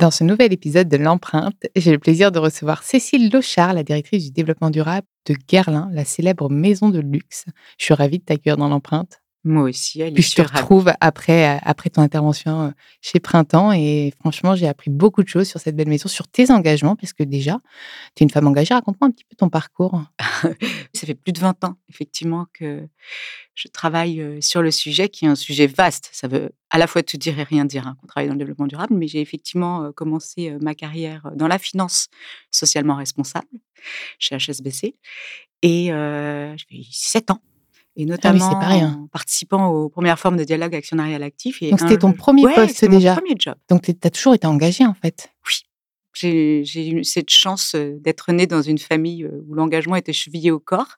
Dans ce nouvel épisode de l'empreinte, j'ai le plaisir de recevoir Cécile Lochard, la directrice du développement durable de Guerlain, la célèbre maison de luxe. Je suis ravie de t'accueillir dans l'empreinte. Moi aussi, Puis je te retrouve après, euh, après ton intervention euh, chez Printemps et franchement, j'ai appris beaucoup de choses sur cette belle maison, sur tes engagements, parce que déjà, tu es une femme engagée. Raconte-moi un petit peu ton parcours. Ça fait plus de 20 ans, effectivement, que je travaille euh, sur le sujet, qui est un sujet vaste. Ça veut à la fois tout dire et rien dire hein, qu'on travaille dans le développement durable, mais j'ai effectivement commencé ma carrière dans la finance socialement responsable chez HSBC et j'ai 7 ans et Ah notamment en participant aux premières formes de dialogue actionnarial actif. Et Donc c'était ton premier Ouais, poste c'était mon déjà. premier job. Donc tu as toujours été engagée en fait. Oui. J'ai j'ai eu cette chance euh, d'être née dans une famille euh, où l'engagement était chevillé au corps.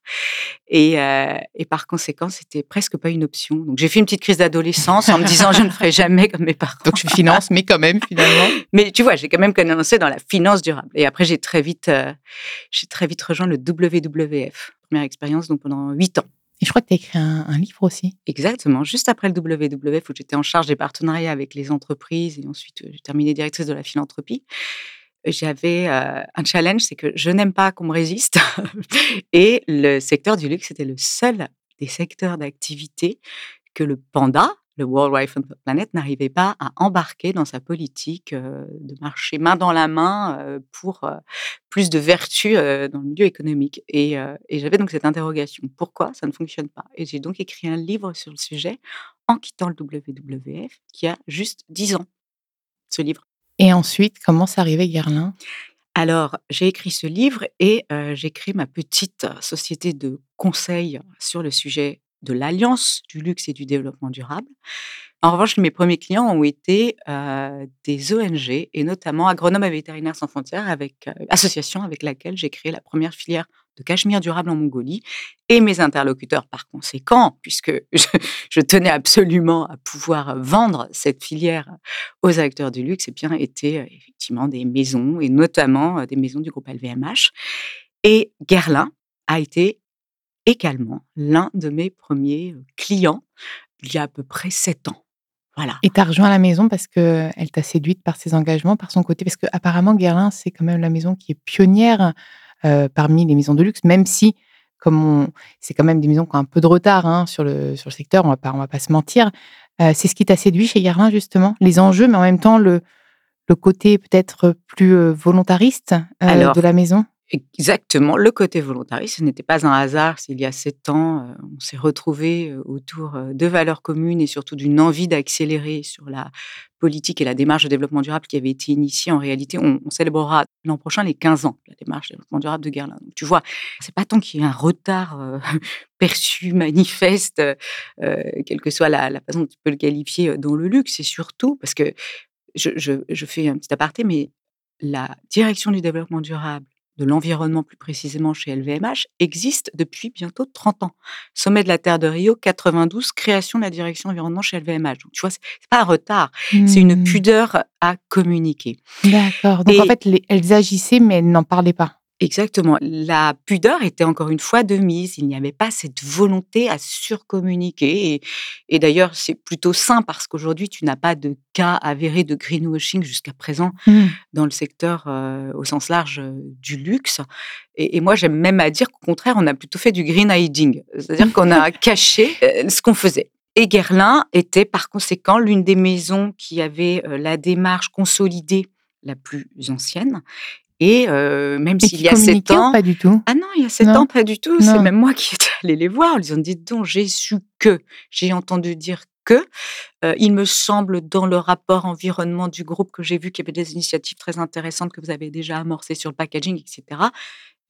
Et, euh, et par conséquent, c'était presque pas une option. Donc j'ai fait une petite crise d'adolescence en me disant je ne ferai jamais comme mes parents. Donc je finance, mais quand même finalement. Mais tu vois, j'ai quand même commencé dans la finance durable. Et après, j'ai très vite, euh, j'ai très vite rejoint le WWF. Première expérience, donc pendant huit ans. Et je crois que tu as écrit un, livre aussi. Exactement, juste après le WWF où j'étais en charge des partenariats avec les entreprises et ensuite euh, j'ai terminé directrice de la philanthropie. J'avais euh, un challenge, c'est que je n'aime pas qu'on me résiste. et le secteur du luxe était le seul des secteurs d'activité que le panda, le World Wide Fund Planet, n'arrivait pas à embarquer dans sa politique euh, de marcher main dans la main euh, pour euh, plus de vertu dans le milieu économique. Et, et j'avais donc cette interrogation pourquoi ça ne fonctionne pas? Et j'ai donc écrit un livre sur le sujet en quittant le WWF qui a juste 10 ans. Ce livre. Et ensuite, comment c'est arrivé Guerlain? Alors, j'ai écrit ce livre et euh, j'ai créé ma petite société de conseil sur le sujet de l'alliance du luxe et du développement durable. En revanche, mes premiers clients ont été des ONG et notamment Agronomes et Vétérinaires sans frontières, avec association avec laquelle j'ai créé la première filière de cachemire durable en Mongolie. Et mes interlocuteurs, par conséquent, puisque je, je tenais absolument à pouvoir vendre cette filière aux acteurs du luxe, eh bien, étaient effectivement des maisons et notamment des maisons du groupe LVMH. Et Guerlain a été également l'un de mes premiers clients il y a à peu près sept ans. Voilà. Et tu as rejoint la maison parce qu'elle t'a séduite par ses engagements, par son côté? Parce qu'apparemment, Guerlain, c'est quand même la maison qui est pionnière euh, parmi les maisons de luxe, même si, comme c'est quand même des maisons qui ont un peu de retard hein, sur, le, sur le secteur, on va pas, on va pas se mentir. Euh, c'est ce qui t'a séduit chez Guerlain, justement Les enjeux, mais en même temps, le, le côté peut-être plus volontariste euh, Alors, de la maison? Exactement, le côté volontariste, ce n'était pas un hasard s'il y a sept ans, euh, on s'est retrouvés euh, autour euh, de valeurs communes et surtout d'une envie d'accélérer sur la politique et la démarche de développement durable qui avait été initiée. En réalité, on, on célébrera l'an prochain les 15 ans de la démarche de développement durable de Guerlain. Donc, tu vois, c'est pas tant qu'il y ait un retard perçu, manifeste, quelle que soit la, façon dont tu peux le qualifier dans le luxe, c'est surtout parce que je fais un petit aparté, mais la direction du développement durable de l'environnement plus précisément chez LVMH existe depuis bientôt 30 ans. Sommet de la Terre de Rio 92, création de la direction environnement chez LVMH. Donc tu vois, c'est pas un retard, c'est une Hmm, pudeur à communiquer. D'accord. Donc en fait, les- elles agissaient, mais elles n'en parlaient pas. Exactement. La pudeur était encore une fois de mise. Il n'y avait pas cette volonté à surcommuniquer. Et, et d'ailleurs, c'est plutôt sain parce qu'aujourd'hui, tu n'as pas de cas avérés de greenwashing jusqu'à présent Hmm. dans le secteur euh, au sens large euh, du luxe. Et, et moi, j'aime même à dire qu'au contraire, on a plutôt fait du green hiding, c'est-à-dire qu'on a caché euh, ce qu'on faisait. Et Guerlain était par conséquent l'une des maisons qui avait la démarche consolidée la plus ancienne. Et même s'il y a sept ans. Pas du tout. Ah non, il y a sept ans, pas du tout. C'est même moi qui étais allée les voir. Ils ont dit donc, j'ai su que, j'ai entendu dire que. il me semble, dans le rapport environnement du groupe que j'ai vu qu'il y avait des initiatives très intéressantes que vous avez déjà amorcées sur le packaging, etc.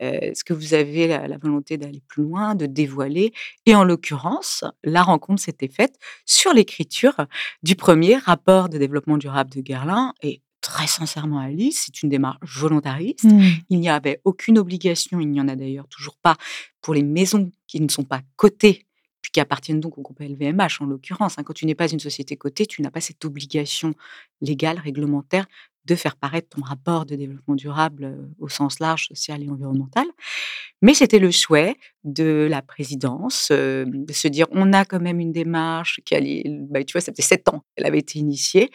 Est-ce que vous avez la, volonté d'aller plus loin, de dévoiler? Et en l'occurrence, la rencontre s'était faite sur l'écriture du premier rapport de développement durable de Guerlain. Et très sincèrement, Alice, c'est une démarche volontariste. Mmh. Il n'y avait aucune obligation, il n'y en a d'ailleurs toujours pas, pour les maisons qui ne sont pas cotées puis qui appartiennent donc au groupe LVMH en l'occurrence. Hein. Quand tu n'es pas une société cotée, tu n'as pas cette obligation légale, réglementaire de faire paraître ton rapport de développement durable au sens large, social et environnemental. Mais c'était le souhait de la présidence de se dire on a quand même une démarche qui allait, bah, tu vois, ça fait sept ans qu'elle avait été initiée.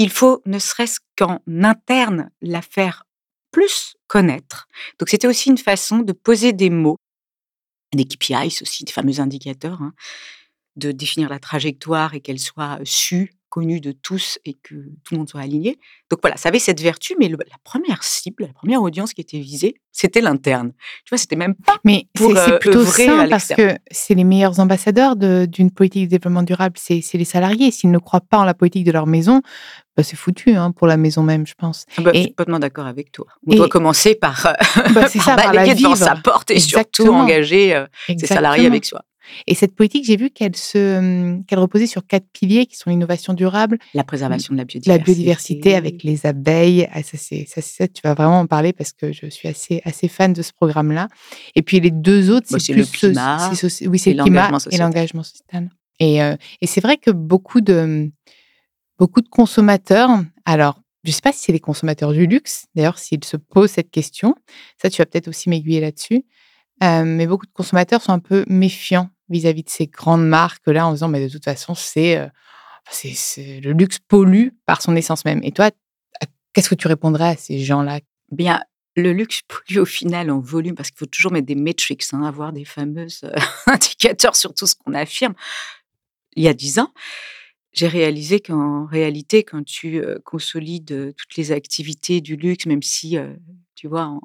Il faut ne serait-ce qu'en interne la faire plus connaître. Donc c'était aussi une façon de poser des mots, des KPIs aussi, des fameux indicateurs, hein, de définir la trajectoire et qu'elle soit sue connu de tous et que tout le monde soit aligné. Donc voilà, ça avait cette vertu, mais la première cible, la première audience qui était visée, c'était l'interne. Tu vois, c'était même pas mais c'est, euh, plutôt sain parce que c'est les meilleurs ambassadeurs d'une politique de développement durable, c'est, les salariés. S'ils ne croient pas en la politique de leur maison, bah, c'est foutu hein, pour la maison même, je pense. Ah bah, je suis complètement d'accord avec toi. On doit commencer par, euh, bah, ça, balayer devant sa porte et surtout engager euh, ses salariés avec soi. Et cette politique, j'ai vu qu'elle se, hum, qu'elle reposait sur quatre piliers qui sont l'innovation durable, la préservation de la biodiversité, la biodiversité avec les abeilles. Ah, ça, c'est, ça, ça, tu vas vraiment en parler parce que je suis assez, assez fan de ce programme-là. Et puis les deux autres, c'est, plus le climat, oui, c'est le climat et l'engagement social. Et, euh, et c'est vrai que beaucoup de, beaucoup de consommateurs, alors je ne sais pas si c'est les consommateurs du luxe, d'ailleurs, s'ils se posent cette question, ça, tu vas peut-être aussi m'aiguiller là-dessus. Euh, mais beaucoup de consommateurs sont un peu méfiants vis-à-vis de ces grandes marques-là en disant, mais de toute façon, c'est, euh, le luxe pollue par son essence même. Et toi, qu'est-ce que tu répondrais à ces gens-là? Bien, le luxe pollue au final en volume, parce qu'il faut toujours mettre des metrics, hein, avoir des fameux euh, indicateurs sur tout ce qu'on affirme. Il y a dix ans, j'ai réalisé qu'en réalité, quand tu euh, consolides toutes les activités du luxe, même si, tu vois, en,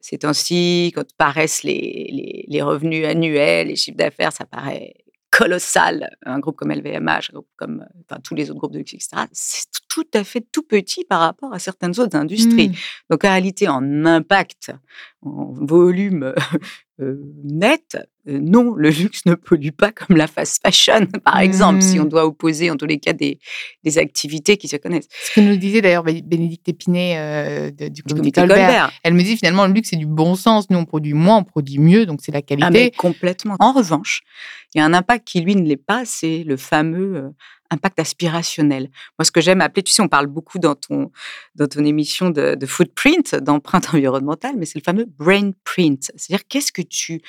ces temps-ci, quand paraissent les, les, revenus annuels, les chiffres d'affaires, ça paraît colossal. Un groupe comme LVMH, un groupe comme enfin, tous les autres groupes de luxe, etc., c'est tout à fait tout petit par rapport à certaines autres industries. Mmh. Donc, en réalité, en impact, en volume euh, net, euh, non, le luxe ne pollue pas comme la fast fashion, par exemple, si on mmh. doit opposer en tous les cas des, des activités qui se connaissent. Ce que nous disait d'ailleurs Bénédicte Épinay euh, du comité Colbert. Elle me dit finalement le luxe c'est du bon sens. Nous on produit moins, on produit mieux, donc c'est la ah, qualité. complètement. En revanche, il y a un impact qui lui ne l'est pas, c'est le fameux impact aspirationnel. Moi, ce que j'aime appeler, tu sais, on parle beaucoup dans ton, dans ton émission de, de footprint, d'empreinte environnementale, mais c'est le fameux brain print. C'est-à-dire, qu'est-ce que tu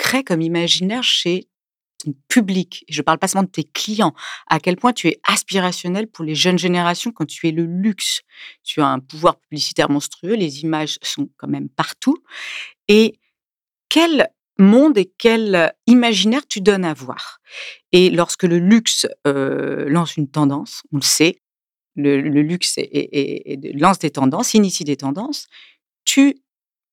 crées comme imaginaire chez ton public Je ne parle pas seulement de tes clients. À quel point tu es aspirationnel pour les jeunes générations quand tu es le luxe. Tu as un pouvoir publicitaire monstrueux, les images sont quand même partout. Et quel monde et quel imaginaire tu donnes à voir? Et lorsque le luxe lance une tendance, on le sait, le, luxe lance des tendances, initie des tendances, tu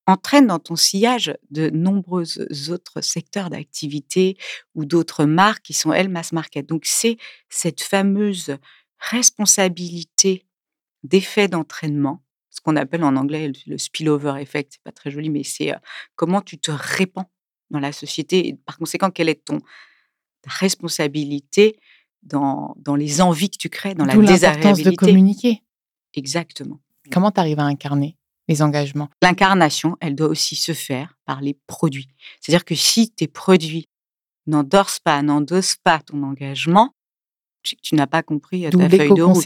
entraînes dans ton sillage de nombreux autres secteurs d'activité ou d'autres marques qui sont, elles, mass market. Donc, c'est cette fameuse responsabilité d'effet d'entraînement, ce qu'on appelle en anglais le spillover effect, c'est pas très joli, mais c'est comment tu te répands dans la société et par conséquent, quelle est ton responsabilité dans, dans les envies que tu crées, dans la désagréabilité. de communiquer. Exactement. Comment tu arrives à incarner les engagements. L'incarnation, elle doit aussi se faire par les produits. C'est-à-dire que si tes produits n'endorsent pas, n'endossent pas ton engagement, tu, n'as pas compris ta feuille de route.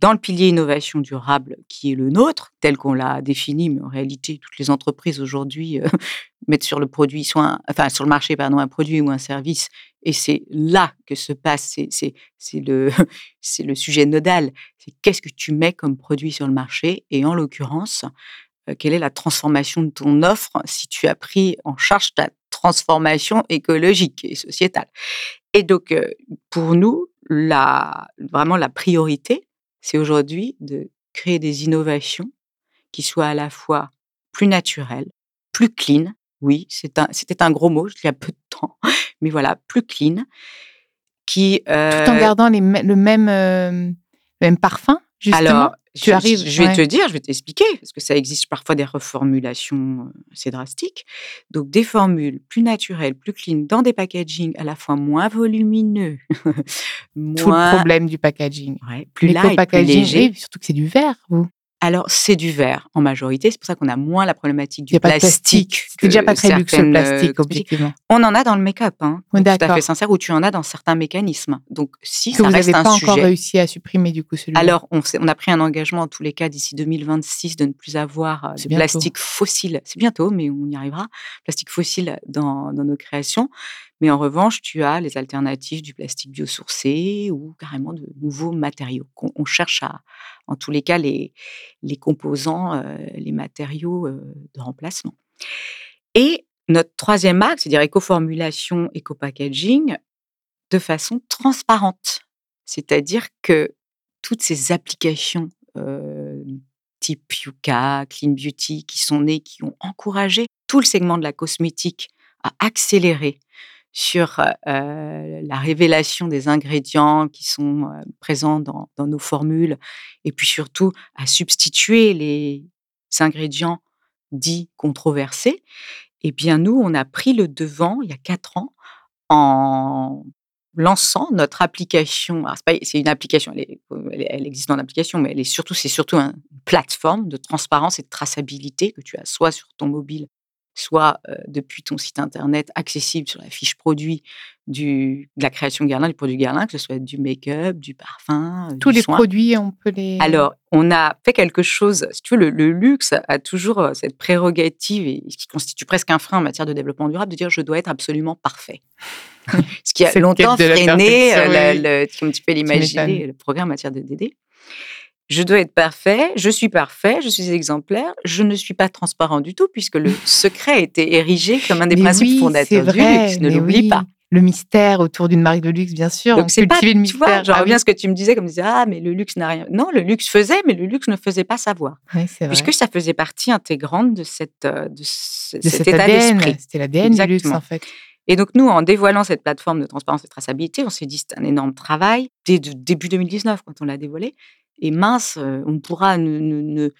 dans le pilier innovation durable qui est le nôtre, tel qu'on l'a défini, mais en réalité, toutes les entreprises aujourd'hui euh, mettent sur le produit, soit enfin sur le marché, pardon, un produit ou un service, et c'est là que se passe, c'est le, le sujet nodal. C'est qu'est-ce que tu mets comme produit sur le marché, et en l'occurrence, euh, quelle est la transformation de ton offre si tu as pris en charge ta transformation écologique et sociétale? Et donc, euh, pour nous, la, vraiment la priorité, c'est aujourd'hui de créer des innovations qui soient à la fois plus naturelles, plus clean. Oui, c'était un, gros mot, il y a peu de temps, mais voilà, plus clean. Qui, Tout en euh, gardant les, le, même, euh, le même parfum, justement Alors, tu je, arrives. Je vais te dire, je vais t'expliquer, parce que ça existe parfois des reformulations euh, assez drastiques. Donc, des formules plus naturelles, plus clean, dans des packagings à la fois moins volumineux. moins... Tout le problème du packaging. Ouais, plus light, plus léger. surtout que c'est du verre, vous. Alors, c'est du verre en majorité. C'est pour ça qu'on a moins la problématique du plastique. C'est déjà pas très luxe le plastique, objectivement. On en a dans le make-up, hein, tout à fait sincère, où tu en as dans certains mécanismes. Donc, si ça vous reste un pas encore réussi à supprimer du coup celui-là. Alors, on, on, a pris un engagement en tous les cas d'ici 2026 de ne plus avoir euh, de plastique fossile. C'est bientôt, mais on y arrivera. Plastique fossile dans, dans nos créations. Mais en revanche, tu as les alternatives du plastique biosourcé ou carrément de nouveaux matériaux. On, cherche à, en tous les cas, les, composants, euh, les matériaux euh, de remplacement. Et notre troisième axe, c'est-à-dire éco-formulation, éco-packaging, de façon transparente. C'est-à-dire que toutes ces applications euh, type Yuka, Clean Beauty, qui sont nées, qui ont encouragé tout le segment de la cosmétique à accélérer sur la révélation des ingrédients qui sont présents dans, nos formules et puis surtout à substituer les ingrédients dits controversés, eh bien nous, on a pris le devant il y a quatre ans en lançant notre application. C'est une application, elle, existe en application, mais c'est surtout une plateforme de transparence et de traçabilité que tu as soit sur ton mobile, soit depuis ton site internet accessible sur la fiche produit du, de la création Guerlain, du produit Guerlain, que ce soit du make-up, du parfum. Tous les produits, on peut les. Alors, on a fait quelque chose. Si tu veux, le, luxe a toujours cette prérogative, et ce qui constitue presque un frein en matière de développement durable, de dire je dois être absolument parfait. ce qui a longtemps freiné, le, comme tu peux l'imaginer, le programme en matière de DD je dois être parfait, je suis parfait, je suis exemplaire, je ne suis pas transparent du tout, puisque le secret a été érigé comme un des principes fondateurs du luxe. Ne l'oublie pas. Le mystère autour d'une marque de luxe, bien sûr. Donc c'est pas, le mystère. Tu vois, reviens à ce que tu me disais, comme disais, ah, mais le luxe n'a rien. Non, le luxe faisait, mais le luxe ne faisait pas savoir. Oui, puisque ça faisait partie intégrante de, cette, euh, de, cet, état d'esprit. C'était l'ADN du luxe, en fait. Et donc, nous, en dévoilant cette plateforme de transparence et traçabilité, on s'est dit c'est un énorme travail dès début 2019 quand on l'a dévoilé. Et mince, on pourra ne,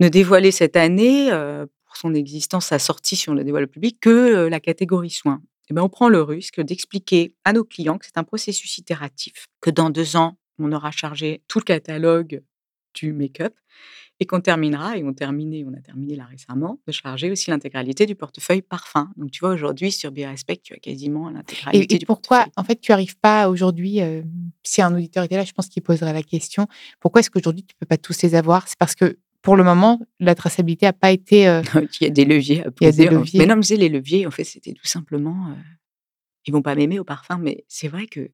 dévoiler cette année, pour son existence, sa sortie, si on la dévoile au public, que la catégorie soins. Et ben, on prend le risque d'expliquer à nos clients que c'est un processus itératif, que dans deux ans, on aura chargé tout le catalogue du make-up et qu'on terminera, et on, terminé, on a terminé là récemment, de charger aussi l'intégralité du portefeuille parfum. Donc tu vois, aujourd'hui, sur Birespect, tu as quasiment l'intégralité du portefeuille. pourquoi, en fait, tu n'arrives pas aujourd'hui, euh, si un auditeur était là, je pense qu'il poserait la question, pourquoi est-ce qu'aujourd'hui, tu ne peux pas tous les avoir? C'est parce que pour le moment, la traçabilité n'a pas été. Euh, il y a des leviers à poser. Il y a des leviers. Mais non, mais les leviers, en fait, c'était tout simplement. Euh, ils vont pas m'aimer au parfum, mais c'est vrai que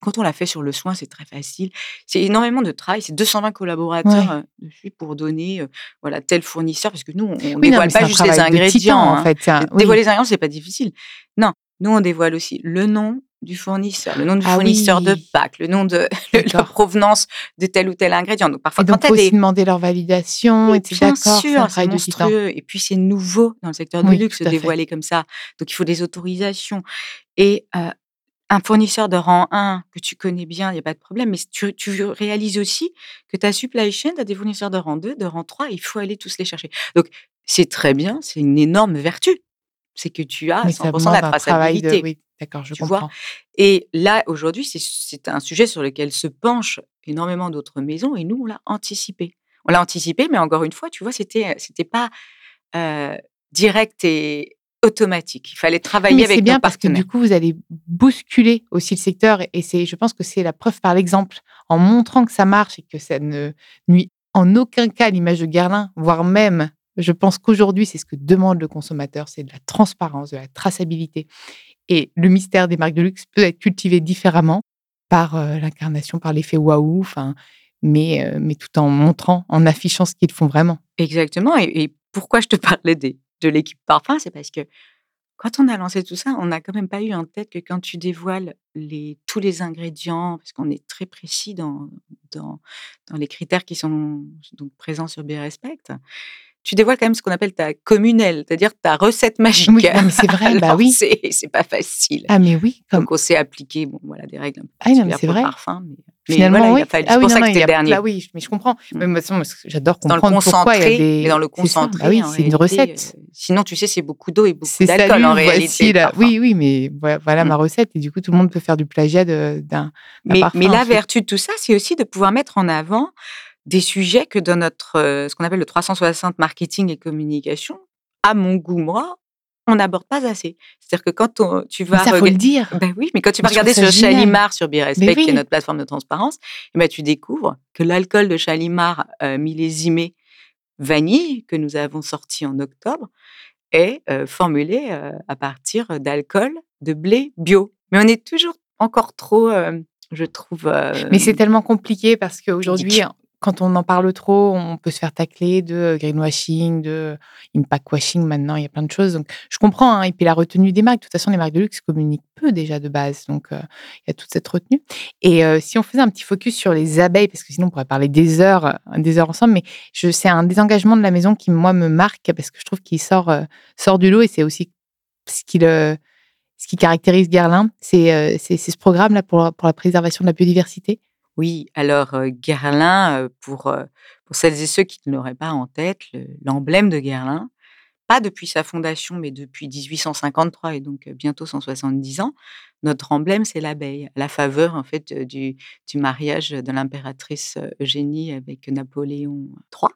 quand on l'a fait sur le soin, c'est très facile. C'est énormément de travail. C'est 220 collaborateurs euh, dessus pour donner euh, voilà tel fournisseur parce que nous on, ne dévoile pas juste les ingrédients. en hein. fait, Dévoiler les ingrédients c'est pas difficile. Non, nous on dévoile aussi le nom du fournisseur, le nom du ah fournisseur de Pâques, le nom de la provenance de tel ou tel ingrédient. Donc parfois, et donc, faut aussi demander leur validation, et Bien sûr, c'est monstrueux. Et puis c'est nouveau dans le secteur du luxe de dévoiler comme ça. Donc il faut des autorisations. Et euh, un fournisseur de rang 1 que tu connais bien, il n'y a pas de problème, mais tu, tu réalises aussi que ta supply chain, tu as des fournisseurs de rang 2, de rang 3, il faut aller tous les chercher. Donc, c'est très bien, c'est une énorme vertu. C'est que tu as 100% de la traçabilité. Oui, d'accord, je comprends. Vois? et là, aujourd'hui, c'est un sujet sur lequel se penchent énormément d'autres maisons et nous, on l'a anticipé. On l'a anticipé, mais encore une fois, tu vois, c'était c'était pas euh, direct et automatique. Il fallait travailler avec bien parce que du coup, vous allez bousculer aussi le secteur et c'est, je pense que c'est la preuve par l'exemple en montrant que ça marche et que ça ne nuit en aucun cas à l'image de Guerlain, voire même, je pense qu'aujourd'hui, c'est ce que demande le consommateur, c'est de la transparence, de la traçabilité. Et le mystère des marques de luxe peut être cultivé différemment par euh, l'incarnation, par l'effet waouh, enfin, mais, euh, mais tout en montrant, en affichant ce qu'ils font vraiment. Exactement. et pourquoi je te parlais des, de l'équipe parfum, c'est parce que quand on a lancé tout ça, on n'a quand même pas eu en tête que quand tu dévoiles les, tous les ingrédients, parce qu'on est très précis dans, dans, dans les critères qui sont donc présents sur Birespect, tu dévoiles quand même ce qu'on appelle ta communelle, c'est-à-dire ta recette magique. Oui, mais c'est vrai, bah oui. C'est pas facile. Ah, mais oui. Comme... Donc, on s'est appliqué, bon, voilà, des règles un peu ah, non, mais c'est vrai. parfum, mais, Finalement, voilà, oui. il a fallu, ah, oui, pour non, ça non, que c'était le dernier. Bah oui, mais je comprends. Mm. Mais moi, j'adore dans le comprendre pourquoi il y a concentré, des. mais dans le concentré. Bah oui, en c'est une recette. euh, sinon, tu sais, c'est beaucoup d'eau et beaucoup C'est d'alcool en réalité. la-. Oui, oui, mais voilà, voilà Mm. ma recette. Et du coup, tout le monde peut faire du plagiat d'un Mais, parfum. mais la vertu de tout ça, c'est aussi de pouvoir mettre en avant des sujets que dans notre, euh, ce qu'on appelle le 360 marketing et communication, à mon goût, moi, on n'aborde pas assez. C'est-à-dire que quand on- tu Mais vas ça, faut le dire. Ben oui, mais quand tu vas regarder sur génial. Chalimar, sur Birespect, qui est notre plateforme de transparence, eh ben, tu découvres que l'alcool de Chalimar euh, millésimé vanille, que nous avons sorti en octobre, est euh, formulé euh, à partir d'alcool de blé bio. Mais on est toujours encore trop, euh, je trouve. euh, Mais c'est tellement compliqué parce qu'aujourd'hui. Quand on en parle trop, on peut se faire tacler de greenwashing, de impact washing maintenant, il y a plein de choses. Donc, je comprends. hein. Et puis la retenue des marques, de toute façon, les marques de luxe communiquent peu déjà de base. Donc, euh, il y a toute cette retenue. Et euh, si on faisait un petit focus sur les abeilles, parce que sinon on pourrait parler des heures, euh, des heures ensemble, mais c'est un désengagement de la maison qui, moi, me marque parce que je trouve qu'il sort, euh, sort du lot et c'est aussi ce qui, caractérise Guerlain. Euh, c'est ce programme-là pour, pour la préservation de la biodiversité. Oui, alors euh, Guerlain, euh, pour, euh, pour celles et ceux qui ne l'auraient pas en tête, le- l'emblème de Guerlain, pas depuis sa fondation, mais depuis 1853 et donc bientôt 170 ans, notre emblème, c'est l'abeille, à la faveur en fait du, du mariage de l'impératrice Eugénie avec Napoléon III.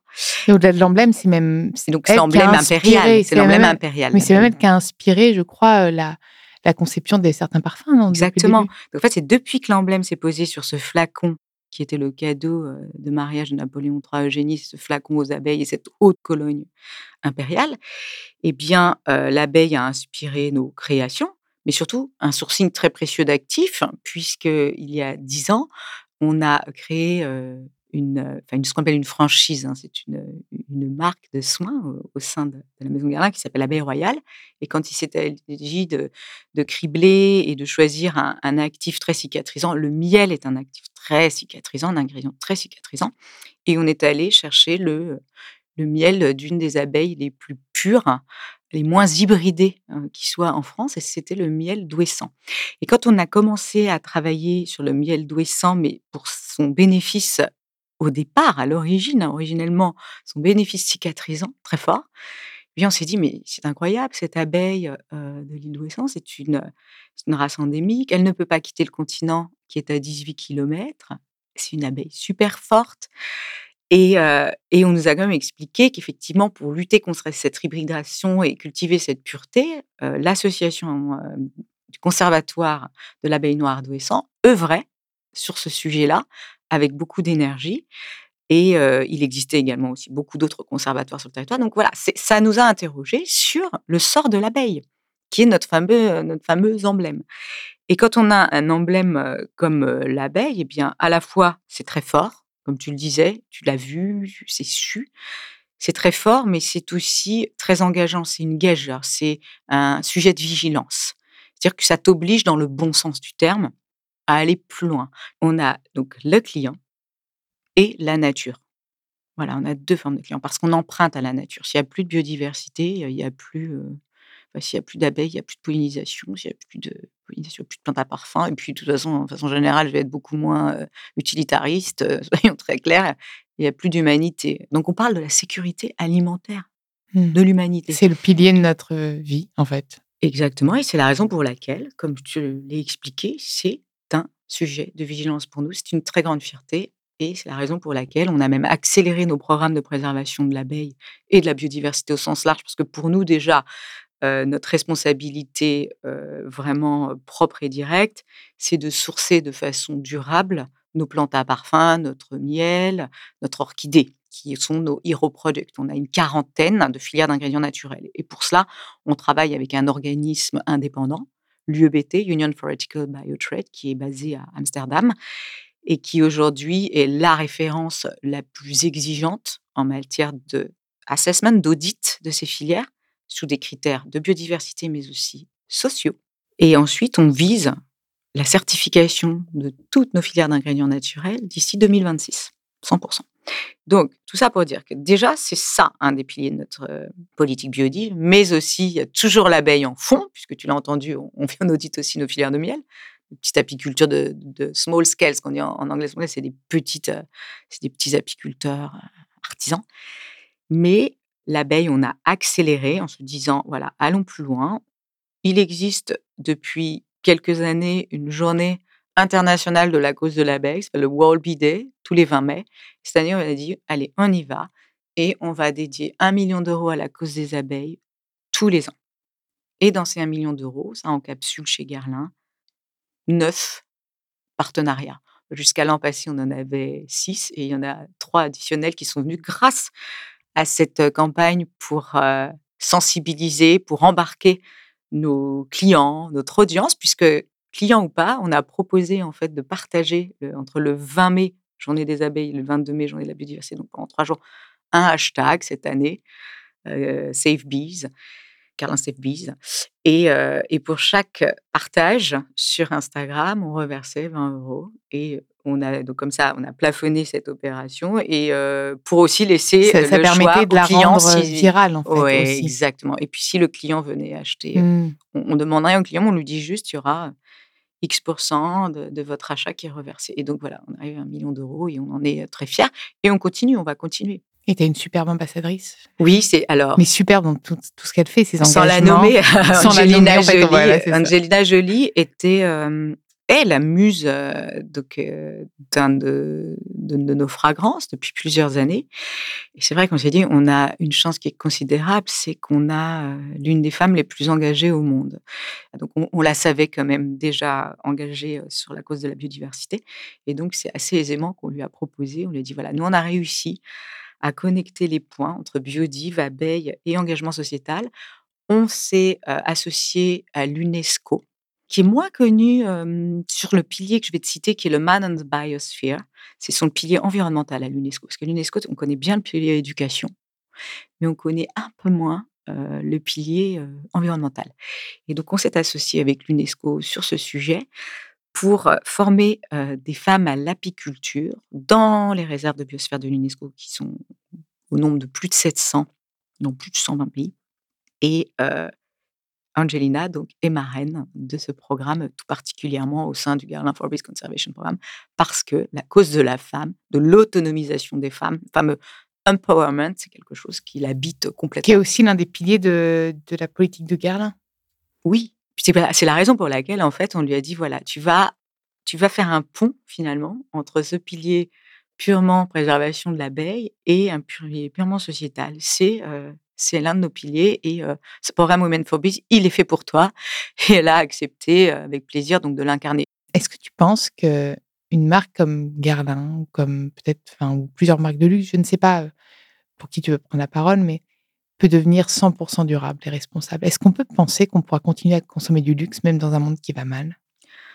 Et au-delà de l'emblème, c'est même. C'est donc a l'emblème impérial. C'est c'est l'emblème impérial. Mais c'est même elle qui a inspiré, je crois, la, la conception de certains parfums. Non, Exactement. Donc, en fait, c'est depuis que l'emblème s'est posé sur ce flacon qui était le cadeau euh, de mariage de Napoléon III à Eugénie, ce flacon aux abeilles et cette haute Cologne impériale, eh bien, euh, l'abeille a inspiré nos créations, mais surtout un sourcing très précieux d'actifs, puisqu'il y a dix ans, on a créé euh, euh, une- ce qu'on appelle une franchise. hein, c'est une, une marque de soins au, au sein de, la Maison Guerlain qui s'appelle l'Abeille Royale. Et quand il s'agit de, de cribler et de choisir un, actif très cicatrisant, le miel est un actif très cicatrisant, un ingrédient très cicatrisant. Et on est allé chercher le, le miel d'une des abeilles les plus pures, les moins hybridées euh, qui soient en France, et c'était le miel d'Ouessant. Et quand on a commencé à travailler sur le miel d'Ouessant, mais pour son bénéfice au départ, à l'origine, originellement, son bénéfice cicatrisant très fort, eh bien on s'est dit, mais c'est incroyable, cette abeille euh, de l'île d'Ouessant, c'est une, race endémique, elle ne peut pas quitter le continent qui est à 18 km, c'est une abeille super forte. Et, euh, et on nous a quand même expliqué qu'effectivement, pour lutter contre cette hybridation et cultiver cette pureté, euh, l'association du conservatoire de l'abeille noire d'Ouessant œuvrait sur ce sujet-là avec beaucoup d'énergie. Et il existait également aussi beaucoup d'autres conservatoires sur le territoire. Donc voilà, ça nous a interrogés sur le sort de l'abeille, qui est notre fameux, notre fameux emblème. Et quand on a un emblème comme l'abeille, eh bien, à la fois, c'est très fort, comme tu le disais, tu l'as vu, c'est su. C'est très fort, mais c'est aussi très engageant. C'est une gageure, c'est un sujet de vigilance. C'est-à-dire que ça t'oblige, dans le bon sens du terme, à aller plus loin. On a donc le client et la nature. Voilà, on a deux formes de clients parce qu'on emprunte à la nature. S'il n'y a plus de biodiversité, il n'y a plus, euh, enfin, s'il y a plus d'abeilles, il n'y a plus de pollinisation. S'il n'y a plus de pollinisation, il n'y a plus de plantes à parfum. Et puis, de toute façon, de façon générale, je vais être beaucoup moins euh, utilitariste. euh, soyons très clairs, il n'y a plus d'humanité. Donc, on parle de la sécurité alimentaire Hmm. de l'humanité. C'est le pilier de notre vie, en fait. Exactement, et c'est la raison pour laquelle, comme je l'ai expliqué, c'est sujet de vigilance pour nous. C'est une très grande fierté, et c'est la raison pour laquelle on a même accéléré nos programmes de préservation de l'abeille et de la biodiversité au sens large, parce que pour nous déjà, euh, notre responsabilité euh, vraiment euh, propre et directe, c'est de sourcer de façon durable nos plantes à parfum, notre miel, notre orchidée, qui sont nos hero products. On a une quarantaine de filières d'ingrédients naturels. Et pour cela, on travaille avec un organisme indépendant, l'UEBT, Union for Ethical Biotrade, qui est basé à Amsterdam et qui aujourd'hui est la référence la plus exigeante en matière de assessment, d'audit de ces filières sous des critères de biodiversité, mais aussi sociaux. Et ensuite, on vise la certification de toutes nos filières d'ingrédients naturels d'ici 2026, 100%. Donc, tout ça pour dire que déjà, c'est ça un des piliers de notre euh, politique biodive, mais aussi, il y a toujours l'abeille en fond, puisque tu l'as entendu, on, fait un audit aussi nos filières de miel, une petite apiculture de, small scale, ce qu'on dit en, anglais, c'est des euh, des petits apiculteurs euh, artisans. Mais l'abeille, on a accéléré en se disant, voilà, allons plus loin. Il existe depuis quelques années une journée internationale de la cause de l'abeille, le World Bee Day, tous les 20 mai. Cette année, on a dit, allez, on y va. Et on va dédier un million d'euros à la cause des abeilles tous les ans. Et dans ces un million d'euros, ça encapsule chez Garlin neuf partenariats. Jusqu'à l'an passé, on en avait six et il y en a trois additionnels qui sont venus grâce à cette campagne pour sensibiliser, pour embarquer nos clients, notre audience, puisque client ou pas, on a proposé en fait de partager entre le 20 mai, journée des abeilles, et le 22 mai, journée de la biodiversité, donc pendant trois jours, un hashtag cette année, Save Bees, Carlin Save Bees. Et, et, pour chaque partage sur Instagram, on reversait 20 euros. Et on a donc comme ça, on a plafonné cette opération et pour aussi laisser ça, ça le permettait choix de la client rendre si virale en fait. Aussi. exactement. Et puis si le client venait acheter, Mm. on, on demande rien au client, on lui dit juste il y aura X de, de votre achat qui est reversé. Et donc voilà, on arrive à un million d'euros et on en est très fiers. Et on continue, on va continuer. Et t'es une superbe ambassadrice. Oui, c'est alors. Mais superbe dans tout, tout ce qu'elle fait, ses Sans la engagements. nommer, Sans la nommer, en fait, Jolie. voilà. Angelina Jolie était euh, est la muse euh, donc, euh, de, nos fragrances depuis plusieurs années. Et c'est vrai qu'on s'est dit, on a une chance qui est considérable, c'est qu'on a euh, l'une des femmes les plus engagées au monde. Donc on, on la savait quand même déjà engagée sur la cause de la biodiversité. Et donc c'est assez aisément qu'on lui a proposé, on lui a dit, voilà, nous on a réussi à connecter les points entre biodive, abeilles et engagement sociétal. On s'est associé à l'UNESCO, qui est moins connu sur le pilier que je vais te citer, qui est le Man and the Biosphere. C'est son pilier environnemental à l'UNESCO. Parce que l'UNESCO, on connaît bien le pilier éducation, mais on connaît un peu moins le pilier environnemental. Et donc, on s'est associé avec l'UNESCO sur ce sujet pour former des femmes à l'apiculture dans les réserves de biosphère de l'UNESCO, qui sont au nombre de plus de 700, dans plus de 120 pays. Et Angelina donc, est marraine de ce programme, tout particulièrement au sein du Garland Forest Conservation Programme, parce que la cause de la femme, de l'autonomisation des femmes, le fameux empowerment, c'est quelque chose qui l'habite complètement. Qui est aussi l'un des piliers de, de la politique de Garlin. Oui, c'est la raison pour laquelle, en fait, on lui a dit voilà, tu vas, tu vas faire un pont, finalement, entre ce pilier purement préservation de l'abeille et un pilier purement sociétal. C'est euh, c'est l'un de nos piliers et euh, ce programme Women for il est fait pour toi. Et elle a accepté euh, avec plaisir donc de l'incarner. Est-ce que tu penses que une marque comme Guerlain, ou comme peut-être, enfin, ou plusieurs marques de luxe, je ne sais pas euh, pour qui tu veux prendre la parole, mais peut devenir 100% durable et responsable Est-ce qu'on peut penser qu'on pourra continuer à consommer du luxe même dans un monde qui va mal?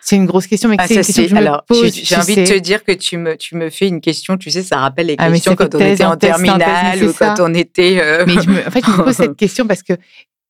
C'est une grosse question, mais Ah, c'est une question que je me alors, pose. j'ai envie de te dire que tu me, tu me fais une question, tu sais, ça rappelle les Ah, questions quand on thèse, était en terminale ou quand on était. euh, Mais me- en fait, je me pose cette question parce que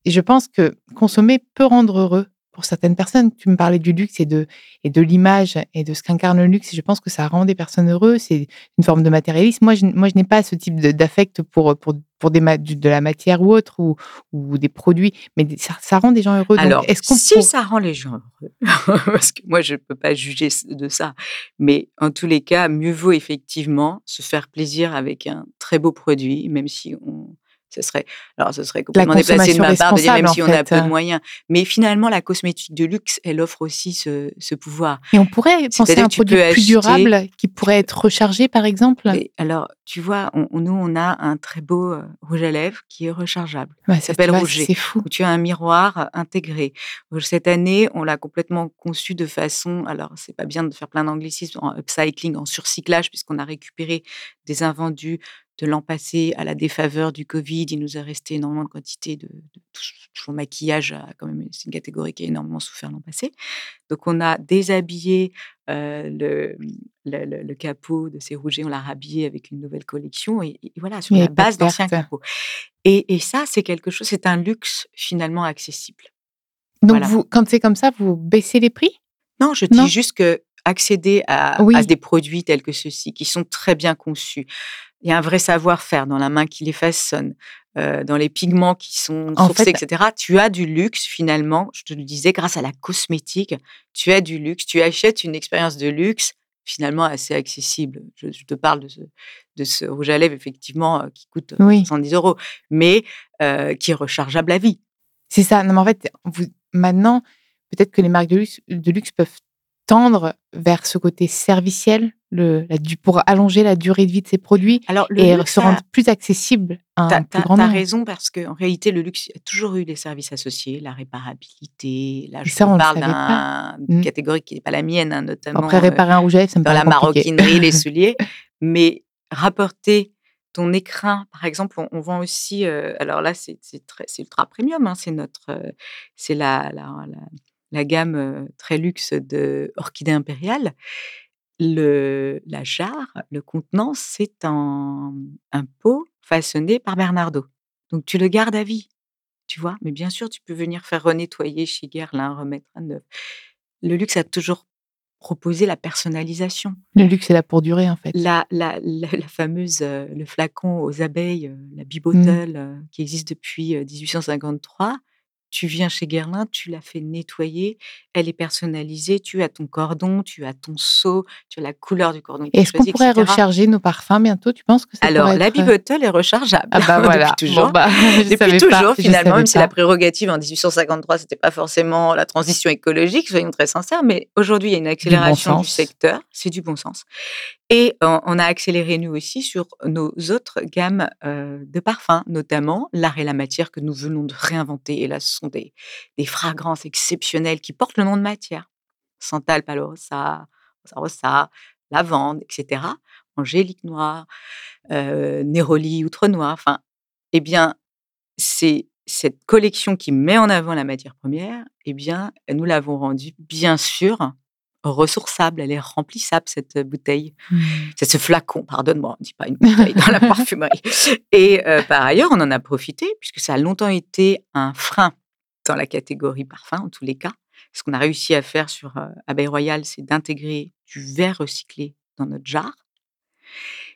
je pense que consommer peut rendre heureux pour certaines personnes. Tu me parlais du luxe et de, et de l'image et de ce qu'incarne le luxe. Et je pense que ça rend des personnes heureuses. C'est une forme de matérialisme. Moi, je, moi, je n'ai pas ce type d'affect pour, pour, pour des de la matière ou autre ou, ou des produits. Mais ça, ça rend des gens heureux. Alors, est-ce qu'on si pour- ça rend les gens heureux, parce que moi, je ne peux pas juger de ça, mais en tous les cas, mieux vaut effectivement se faire plaisir avec un très beau produit, même si on. Ce serait, alors, ce serait complètement déplacé de ma part de dire même si on a fait, peu de moyens. Mais finalement, la cosmétique de luxe, elle offre aussi ce, ce pouvoir. Et on pourrait penser à un produit plus acheter- durable qui pourrait être rechargé, par exemple. Et alors, tu vois, on- nous, on a un très beau euh, rouge à lèvres qui est rechargeable. Ouais, ça, s'appelle Rouget. C'est fou. où tu as un miroir euh, intégré. Euh, Cette année, on l'a complètement conçu de façon, alors c'est pas bien de faire plein d'anglicismes en upcycling, en surcyclage, puisqu'on a récupéré des invendus de l'an passé à la défaveur du Covid. Il nous a resté énormément de quantité de, de le maquillage, quand même, c'est une catégorie qui a énormément souffert l'an passé. Donc on a déshabillé euh, le, le, le, capot de ces rougets, on l'a rhabillé avec une nouvelle collection et, voilà, sur la base d'anciens capots. Et, et ça, c'est quelque chose, c'est un luxe finalement accessible. Donc, vous, quand c'est comme ça, vous baissez les prix? Non, je dis juste que accéder à, à, des produits tels que ceux-ci, qui sont très bien conçus, il y a un vrai savoir-faire dans la main qui les façonne, euh, dans les pigments qui sont sourcés, etc. Tu as du luxe finalement, je te le disais, grâce à la cosmétique, tu as du luxe, tu achètes une expérience de luxe finalement assez accessible. Je, te parle de ce, de ce, rouge à lèvres, effectivement, euh, qui coûte 110 euros, mais euh, qui est rechargeable à vie. C'est ça. Non, mais en fait, vous, maintenant, peut-être que les marques de luxe, de luxe peuvent tendre vers ce côté serviciel le, la, pour allonger la durée de vie de ces produits Alors, et se rendre plus accessible à un plus grand nombre. Tu as raison parce qu'en réalité, le luxe a toujours eu des services associés, la réparabilité. Là, je ça, parle d'une mmh. catégorie qui n'est pas la mienne, hein, notamment. Après, euh, réparer un rouge à lèvres, ça me Dans la maroquinerie, les souliers. Mais rapporter ton écrin, par exemple, on, vend aussi. Euh, alors là, c'est ultra premium. Hein, c'est notre, euh, c'est la, la, la la gamme très luxe de Orchidée impériale, le, la jarre, le contenant, c'est un, un pot façonné par Bernardo. Donc tu le gardes à vie, tu vois? Mais bien sûr, tu peux venir faire renettoyer chez Guerlain, remettre à neuf. Le luxe a toujours proposé la personnalisation. Le luxe est là pour durer, en fait. La, la, la, fameuse, le flacon aux abeilles, la Bibottle, mmh. qui existe depuis 1853, tu viens chez Guerlain, tu l'as fait nettoyer, elle est personnalisée, tu as ton cordon, tu as ton seau, tu as la couleur du cordon. Est-ce qu'on pourrait recharger nos parfums bientôt Tu penses que ça Alors, la Bibottle est rechargeable ah bah voilà. depuis toujours. Bah, depuis toujours, finalement, même si la prérogative en 1853, c'était pas forcément la transition écologique, soyons très sincères, mais aujourd'hui, il y a une accélération du, du secteur, c'est du bon sens. Et on a accéléré nous aussi sur nos autres gammes de parfums, notamment l'art et la matière que nous venons de réinventer. Et là, ce sont des, fragrances exceptionnelles qui portent le nom de matière. Santal Palorosa, Rosa lavande, etc. Angélique noir, Néroli outre noir. Enfin, eh bien, c'est cette collection qui met en avant la matière première. Eh bien, nous l'avons rendue, bien sûr, ressourçable, elle est remplissable, cette bouteille. Mmh. C'est ce flacon, pardonne-moi, on ne dit pas une bouteille dans la parfumerie. Et par ailleurs, on en a profité, puisque ça a longtemps été un frein dans la catégorie parfum, en tous les cas. Ce qu'on a réussi à faire sur Abeille Royale, c'est d'intégrer du verre recyclé dans notre jarre.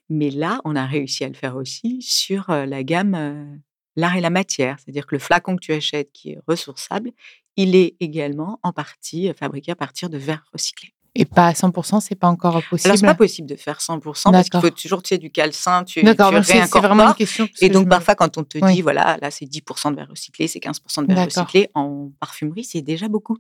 Mais là, on a réussi à le faire aussi sur la gamme l'art et la matière. C'est-à-dire que le flacon que tu achètes, qui est ressourçable, il est également en partie fabriqué à partir de verre recyclé. Et pas à 100%, c'est pas encore possible. Alors, c'est pas possible de faire 100% parce qu'il faut toujours, tu sais, du calcin, tu, D'accord, c'est vraiment une question. Et donc, parfois, quand on te dit, voilà, là, c'est 10% de verre recyclé, c'est 15% de verre recyclé, en parfumerie, c'est déjà beaucoup.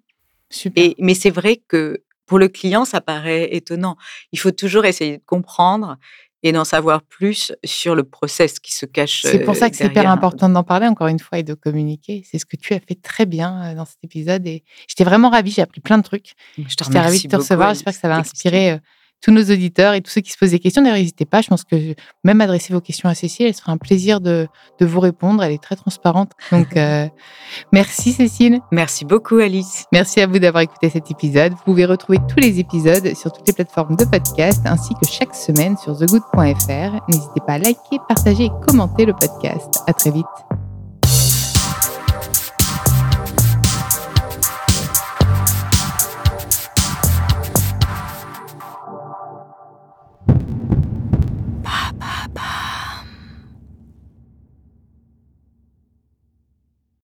Super. Et, mais c'est vrai que pour le client, ça paraît étonnant. Il faut toujours essayer de comprendre et d'en savoir plus sur le process qui se cache. C'est pour ça que c'est hyper important d'en parler encore une fois et de communiquer. C'est ce que tu as fait très bien dans cet épisode et j'étais vraiment ravie. J'ai appris plein de trucs. J'étais ravie de te recevoir. J'espère que ça va inspirer tous nos auditeurs et tous ceux qui se posent des questions. D'ailleurs, n'hésitez pas. Je pense que même adresser vos questions à Cécile, elle sera un plaisir de, de vous répondre. Elle est très transparente. Donc, euh, merci Cécile. Merci beaucoup Alice. Merci à vous d'avoir écouté cet épisode. Vous pouvez retrouver tous les épisodes sur toutes les plateformes de podcast ainsi que chaque semaine sur thegood.fr. N'hésitez pas à liker, partager et commenter le podcast. À très vite.